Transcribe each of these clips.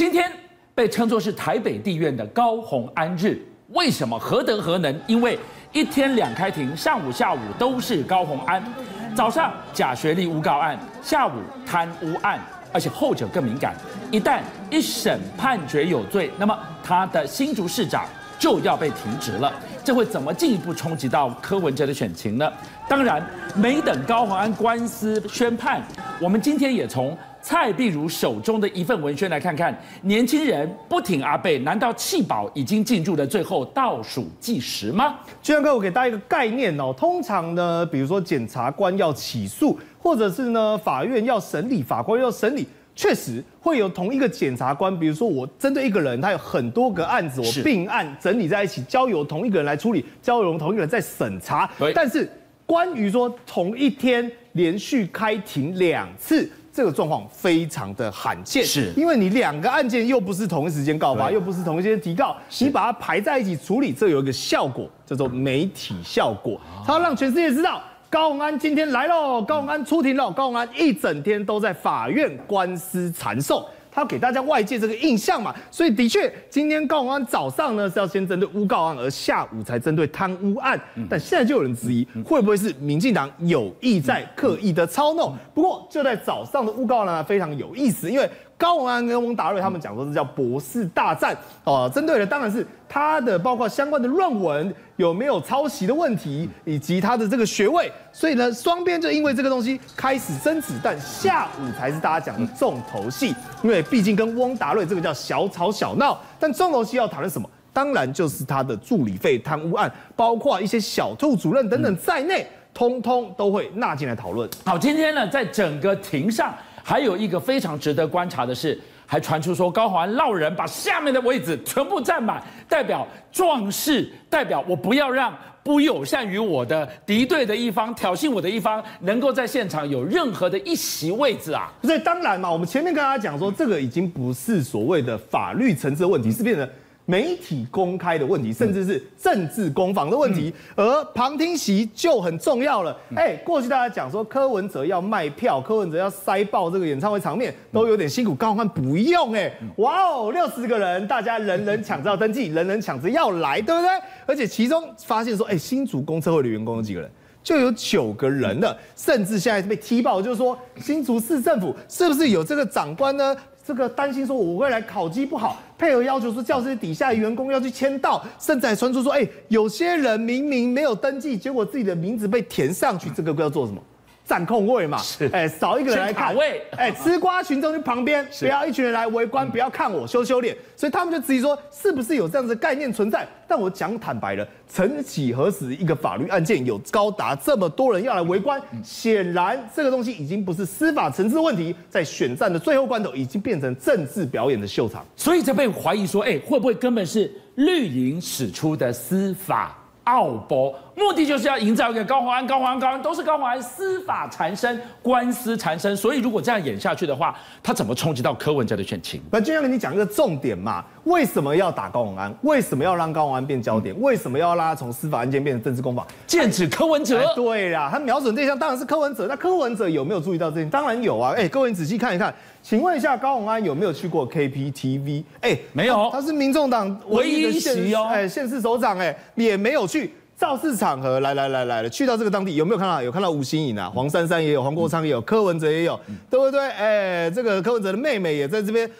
今天被称作是台北地院的高虹安日，为什么何德何能？因为一天两开庭，上午下午都是高虹安。早上假学历诬告案，下午贪污案，而且后者更敏感。一旦一审判决有罪，那么他的新竹市长就要被停职了。这会怎么进一步冲击到柯文哲的选情呢？当然，没等高虹安官司宣判，我们今天也从。蔡碧如手中的一份文宣来看看，年轻人不挺阿贝，难道弃保已经进入了最后倒数计时吗？居然哥，我给大家一个概念哦。通常呢，比如说检察官要起诉，或者是呢法院要审理，法官要审理，确实会有同一个检察官。比如说我针对一个人，他有很多个案子，我并案整理在一起，交由同一个人来处理，交由同一个人在审查。但是关于说同一天连续开庭两次。这个状况非常的罕见，是。因为你两个案件又不是同一时间告发，又不是同一时间提告，你把它排在一起处理，这有一个效果叫做媒体效果，它要让全世界知道高虹安今天来喽，高虹安出庭喽，高虹安一整天都在法院官司缠讼。他要给大家外界这个印象嘛，所以的确，今天高虹安早上呢是要先针对诬告案，而下午才针对贪污案。但现在就有人质疑，会不会是民进党有意在刻意的操弄？不过就在早上的诬告呢，非常有意思，因为。高文安跟翁达瑞他们讲说，这叫博士大战哦，针对的当然是他的包括相关的论文有没有抄袭的问题，以及他的这个学位，所以呢，双边就因为这个东西开始争执，但下午才是大家讲的重头戏，因为毕竟跟翁达瑞这个叫小吵小闹，但重头戏要讨论什么？当然就是他的助理费贪污案，包括一些小兔主任等等在内，通通都会纳进来讨论。好，今天呢，在整个庭上。还有一个非常值得观察的是，还传出说高虹安落人把下面的位置全部占满，代表壮士，代表我不要让不友善于我的敌对的一方、挑衅我的一方，能够在现场有任何的一席位置啊！所以当然嘛，我们前面跟大家讲说，这个已经不是所谓的法律层次的问题，是变成。媒体公开的问题，甚至是政治攻防的问题，而旁听席就很重要了。哎，过去大家讲说柯文哲要卖票，柯文哲要塞爆这个演唱会场面，都有点辛苦。高虹安不用哎，哇哦，六十个人，大家人人抢着要登记，人人抢着要来，对不对？而且其中发现说，哎，新竹公车会的员工有几个人？就有九个人了，甚至现在被踢爆，就是说新竹市政府是不是有这个长官呢？这个担心说我未来考绩不好，配合要求说教室底下员工要去签到，甚至还传出说，哎，有些人明明没有登记，结果自己的名字被填上去，这个要做什么？占空位嘛，哎，少一个人来卡位，哎，吃瓜群众去旁边，不要一群人来围观，不要看我羞羞脸，所以他们就质疑说，是不是有这样子的概念存在？但我讲坦白了，曾几何时，一个法律案件有高达这么多人要来围观，显然这个东西已经不是司法层次问题，在选战的最后关头，已经变成政治表演的秀场，所以才被怀疑说，哎，会不会根本是绿营使出的司法？奥博目的就是要营造一个高宏安、高宏安、高虹安都是高宏安司法缠身、官司缠身，所以如果这样演下去的话，他怎么冲击到柯文哲的选情？那就像跟你讲一个重点嘛，为什么要打高宏安？为什么要让高宏安变焦点？为什么要让他从司法案件变成政治攻防？剑指柯文哲？哎，对啦，他瞄准对象当然是柯文哲。那柯文哲有没有注意到这点？当然有啊。哎，各位你仔细看一看，请问一下高宏安有没有去过 KPTV？哎，没有，他是民众党唯一的县哦，哎，县市首长，哎，也没有去。造势场合，来来来来了，去到这个当地有没有看到？有看到吴欣颖啊，黄珊珊也有，黄国昌也有，柯文哲也有，对不对？哎，这个柯文哲的妹妹也在这边，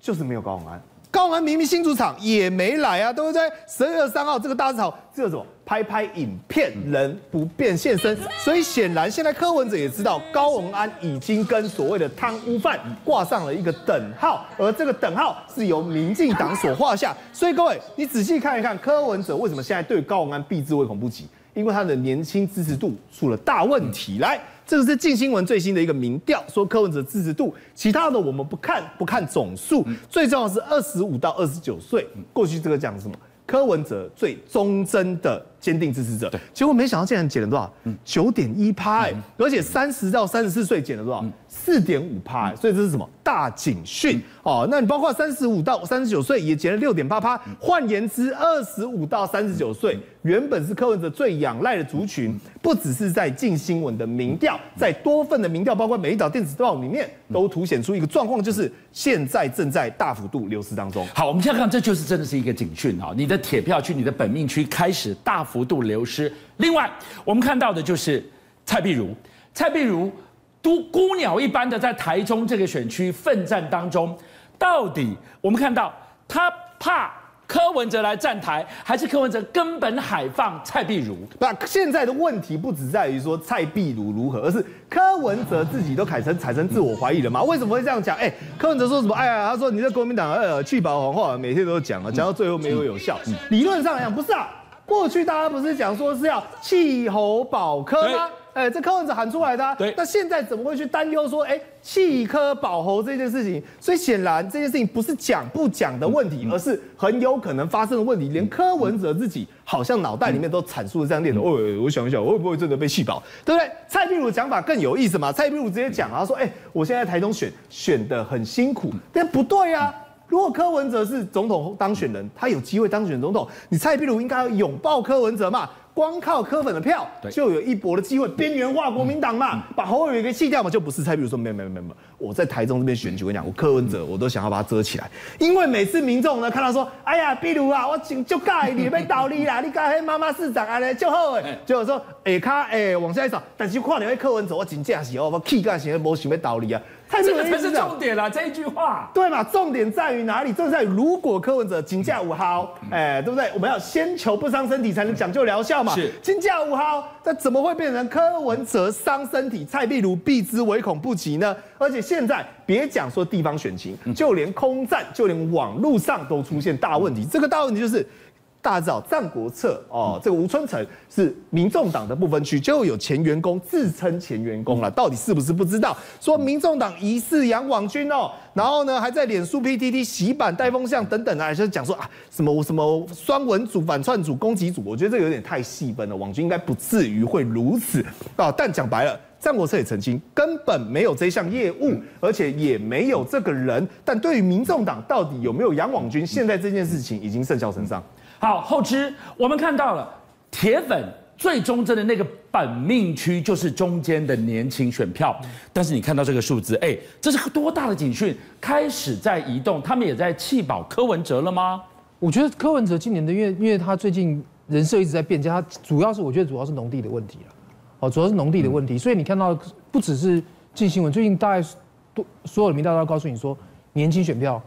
就是没有高虹安。高文安明明新主场也没来啊，对不对？十二月三号这个大吵，这个什么？拍拍影片，人不便现身。所以显然现在柯文哲也知道高文安已经跟所谓的贪污犯挂上了一个等号，而这个等号是由民进党所画下。所以各位，你仔细看一看，柯文哲为什么现在对高文安避之唯恐不及？因为他的年轻支持度出了大问题。来，这个是近新闻最新的一个民调，说柯文哲支持度，其他的我们不看，不看总数，最重要的是二十五到二十九岁。过去这个讲什么？柯文哲最忠贞的坚定支持者，结果没想到竟然减了多少？九点一趴，而且三十到三十四岁减了多少？四点五趴，所以这是什么？大警讯。哦？那你包括三十五到三十九岁也减了六点八趴，换言之，二十五到三十九岁原本是柯文哲最仰赖的族群。不只是在近新闻的民调，在多份的民调，包括美丽岛电子报里面，都凸显出一个状况，就是现在正在大幅度流失当中。好，我们现在看，这就是真的是一个警讯啊！你的铁票区、你的本命区开始大幅度流失。另外，我们看到的就是蔡壁如，蔡壁如都孤鸟一般的在台中这个选区奋战当中，到底我们看到他怕。柯文哲来站台，还是柯文哲根本海放蔡壁如？那现在的问题不只在于说蔡壁如如何，而是柯文哲自己都产生产生自我怀疑了嘛？为什么会这样讲？哎，柯文哲说什么？哎呀，他说你在国民党呃去保红话，每天都讲啊，讲到最后没有有效。理论上来讲，不是啊，过去大家不是讲说是要弃侯保科吗？哎，这柯文哲喊出来的，对，那现在怎么会去担忧说，哎，弃科保侯这件事情？所以显然这件事情不是讲不讲的问题，而是很有可能发生的问题。连柯文哲自己好像脑袋里面都阐述了这样念头。哦，我想一想，我会不会真的被弃保？对不对？蔡壁如讲法更有意思嘛？蔡壁如直接讲啊，说，哎，我现在台中选选的很辛苦，但不对啊。如果柯文哲是总统当选人，他有机会当选总统，你蔡壁如应该要拥抱柯文哲嘛？光靠柯粉的票，就有一搏的机会，边缘化国民党嘛，嗯、把侯友宜给弃掉嘛，就不是蔡壁如说没有没有没有没，我在台中这边选举，我跟你讲，我柯文哲我都想要把它遮起来，因为每次民众呢看到说，哎呀，壁如啊，我请就盖你被倒立啦，你盖黑妈妈市长啊嘞就好哎，就说哎卡哎往下一扫，但是看你会柯文哲，我真正是哦，我气干型没想要倒立啊。这个才是重点啦，这一句话对嘛？重点在于哪里？重点在于如果柯文哲金价五号，哎，对不对？我们要先求不伤身体，才能讲究疗效嘛。是金价五号，那怎么会变成柯文哲伤身体？蔡壁如避之唯恐不及呢？而且现在别讲说地方选情，就连空战，就连网络上都出现大问题。这个大问题就是。大家知道，战国策哦，这个吴春成是民众党的不分区，就有前员工自称前员工了，到底是不是不知道？说民众党疑似养网军哦，然后呢，还在脸书 PTT 洗版带风向等等啊，就是讲说啊，什么什么双文组、反串组、攻击组，我觉得这个有点太细分了，网军应该不至于会如此啊。但讲白了，战国策也澄清，根本没有这项业务，而且也没有这个人。但对于民众党到底有没有养网军，现在这件事情已经甚嚣尘上。好，后知我们看到了铁粉最忠贞的那个本命区，就是中间的年轻选票。但是你看到这个数字，哎，这是多大的警讯？开始在移动，他们也在弃保柯文哲了吗？我觉得柯文哲今年的，因为因为他最近人设一直在变加，他主要是我觉得主要是农地的问题了。哦，主要是农地的问题，所以你看到不只是镜新闻，最近大概多所有的民调都告诉你说，年轻选票、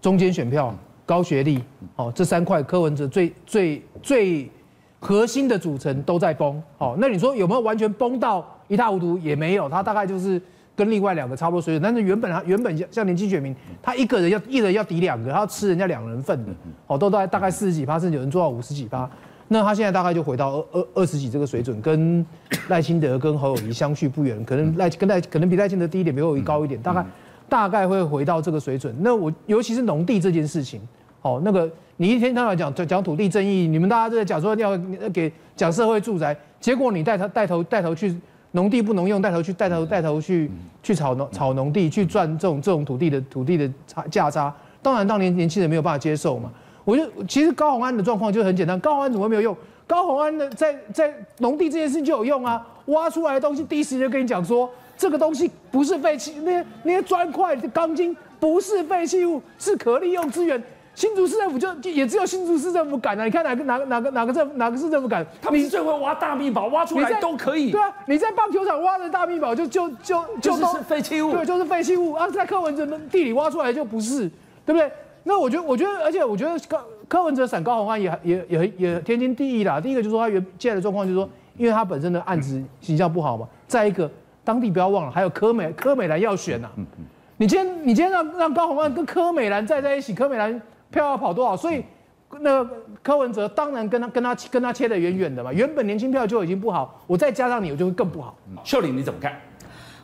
中间选票。高学历，哦，这三块柯文哲最最最核心的组成都在崩，哦，那你说有没有完全崩到一塌糊涂？也没有，他大概就是跟另外两个差不多水准。但是原本他原本像年轻选民，他一个人要一人要抵两个，他要吃人家两人份的，哦，都在大概四十几趴，甚至有人做到五十几趴。那他现在大概就回到二二二十几这个水准，跟赖清德跟侯友谊相去不远，可能赖跟赖可能比赖清德低一点，比侯友宜高一点，大概。大概会回到这个水准。那我尤其是农地这件事情，哦，那个你一天到晚讲讲土地正义，你们大家都在讲说要给讲社会住宅，结果你带头带头带头去农地不能用，带头去带头带头去去炒农炒农地去赚这种这种土地的土地的差价差，当然当年年轻人没有办法接受嘛。我就其实高虹安的状况就很简单，高虹安怎么会没有用？高虹安的在在农地这件事情就有用啊，挖出来的东西第一时间就跟你讲说。这个东西不是废弃，那些那些砖块、钢筋不是废弃物，是可利用资源。新竹市政府就也只有新竹市政府敢啊！你看哪个哪个哪个哪个政哪个市政府敢？他们是最会挖大秘宝，挖出来都可以。对啊，你在棒球场挖的大秘宝就就就就就是废弃物。对，就是废弃物啊，在柯文哲的地里挖出来就不是，对不对？那我觉得，我觉得，而且我觉得柯柯文哲闪高红案也也也也天经地义啦。第一个就是说他原现在的状况就是说，因为他本身的案子形象不好嘛。再一个。当地不要忘了，还有柯美柯美兰要选呐、啊。你今天你今天让让高虹安跟柯美兰再在一起，柯美兰票要跑多少？所以那个柯文哲当然跟他跟他跟他切得远远的嘛。原本年轻票就已经不好，我再加上你，我就会更不好。秀玲你怎么看？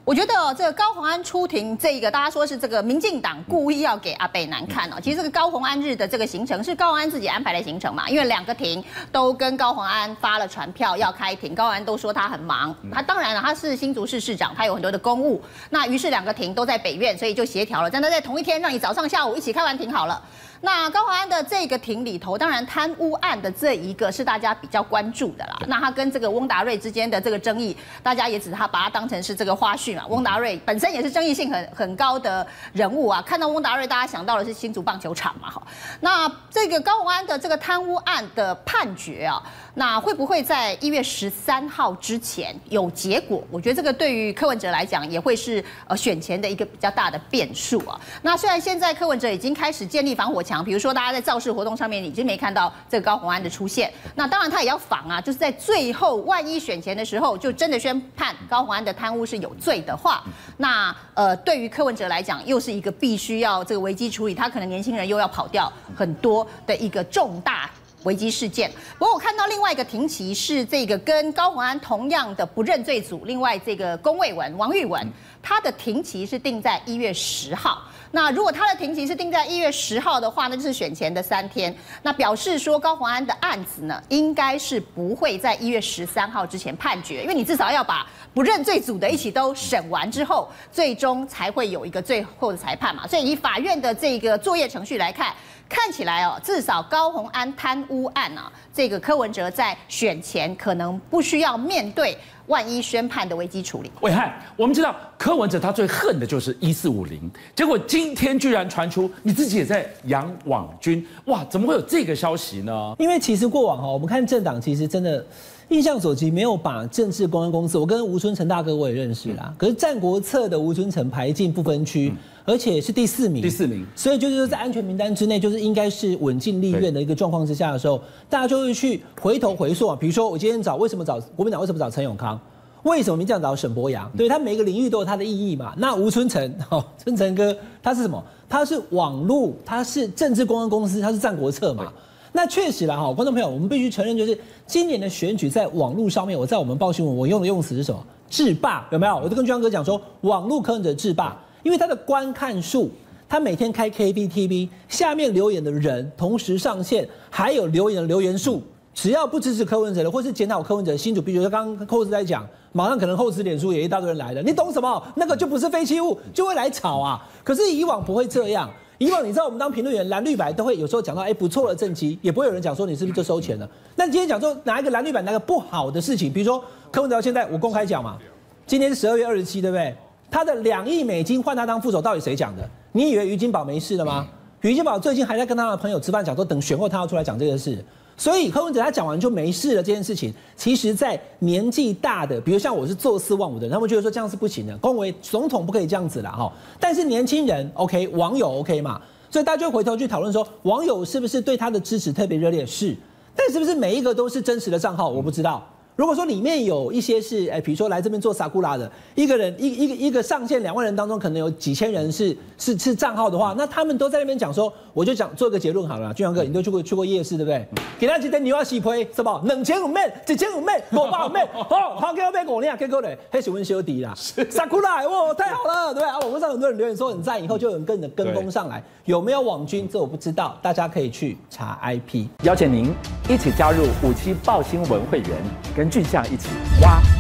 我觉得这个高虹安出庭，这个大家说是这个民进党故意要给阿北难看哦。其实这个高虹安日的这个行程是高虹安自己安排的行程嘛，因为两个庭都跟高虹安发了传票要开庭，高虹安都说他很忙，他当然了，他是新竹市市长，他有很多的公务，那于是两个庭都在北院，所以就协调了，但他在同一天让你早上下午一起开完庭好了。那高华安的这个庭里头，当然贪污案的这一个是大家比较关注的啦。那他跟这个翁达瑞之间的这个争议，大家也只他把它当成是这个花絮嘛。翁达瑞本身也是争议性很很高的人物啊，看到翁达瑞，大家想到的是新竹棒球场嘛，哈。那这个高华安的这个贪污案的判决啊。那会不会在一月十三号之前有结果？我觉得这个对于柯文哲来讲也会是呃选前的一个比较大的变数啊。那虽然现在柯文哲已经开始建立防火墙，比如说大家在造势活动上面已经没看到这个高宏安的出现，那当然他也要防啊，就是在最后万一选前的时候就真的宣判高宏安的贪污是有罪的话，那呃对于柯文哲来讲又是一个必须要这个危机处理，他可能年轻人又要跑掉很多的一个重大。危机事件。不过我看到另外一个庭期是这个跟高宏安同样的不认罪组，另外这个龚卫文王玉文，他的庭期是定在一月十号。那如果他的庭期是定在一月十号的话，那就是选前的三天。那表示说高虹安的案子呢，应该是不会在一月十三号之前判决，因为你至少要把不认罪组的一起都审完之后，最终才会有一个最后的裁判嘛。所以以法院的这个作业程序来看。看起来哦，至少高虹安贪污案啊，这个柯文哲在选前可能不需要面对万一宣判的危机处理。伟汉，我们知道柯文哲他最恨的就是一四五零，结果今天居然传出你自己也在养网军，哇，怎么会有这个消息呢？因为其实过往哈，我们看政党其实真的。印象所及，没有把政治公安公司。我跟吴春成大哥我也认识啦。嗯、可是战国策的吴春成排进不分区，嗯、而且是第四名。第四名。所以就是说，在安全名单之内，就是应该是稳进立院的一个状况之下的时候，大家就会去回头回溯啊。比如说，我今天找为什么找国民党？为什么找陈永康？为什么民进党找沈博洋？对，他每个领域都有他的意义嘛。那吴春成，哦，春成哥，他是什么？他是网络，他是政治公安公司，他是战国策嘛。那确实啦，哈，观众朋友，我们必须承认，就是今年的选举在网络上面，我在我们报新闻，我用的用词是什么？制霸有没有？我就跟俊相哥讲说，网络柯文哲制霸，因为他的观看数，他每天开 KBTV，下面留言的人同时上线，还有留言的留言数，只要不支持柯文哲的，或是检讨柯文哲的新主，比如说刚刚寇子在讲，马上可能后置脸书也一大堆人来了，你懂什么？那个就不是废弃物，就会来炒啊。可是以往不会这样。以往你知道我们当评论员蓝绿白都会有时候讲到哎不错的政绩，也不会有人讲说你是不是就收钱了。那今天讲说拿一个蓝绿白拿个不好的事情，比如说柯文哲现在我公开讲嘛，今天是十二月二十七对不对？他的两亿美金换他当副手，到底谁讲的？你以为于金宝没事了吗？于金宝最近还在跟他的朋友吃饭，讲说等选后他要出来讲这个事。所以柯文哲他讲完就没事了这件事情，其实，在年纪大的，比如像我是坐四望五的人，他们觉得说这样是不行的，公维总统不可以这样子了哈。但是年轻人 OK，网友 OK 嘛，所以大家就回头去讨论说，网友是不是对他的支持特别热烈？是，但是不是每一个都是真实的账号？我不知道。如果说里面有一些是，哎，比如说来这边做萨库拉的一个人，一一个一个上线两万人当中，可能有几千人是是是账号的话，那他们都在那边讲说，我就讲做个结论好了，俊阳哥，你都去过去过夜市对不对？给他几单牛蛙洗胚是吧？两千五妹，几千五妹，五百五妹，好，好给我买五两，给够嘞，还是温修迪啦，萨库拉，哇，太好了，对不对？啊，网络上很多人留言说很赞，以后就有人跟着跟风上来，有没有网军？这我不知道，大家可以去查 IP。邀请您一起加入五七报新闻会员。跟俊相一起挖。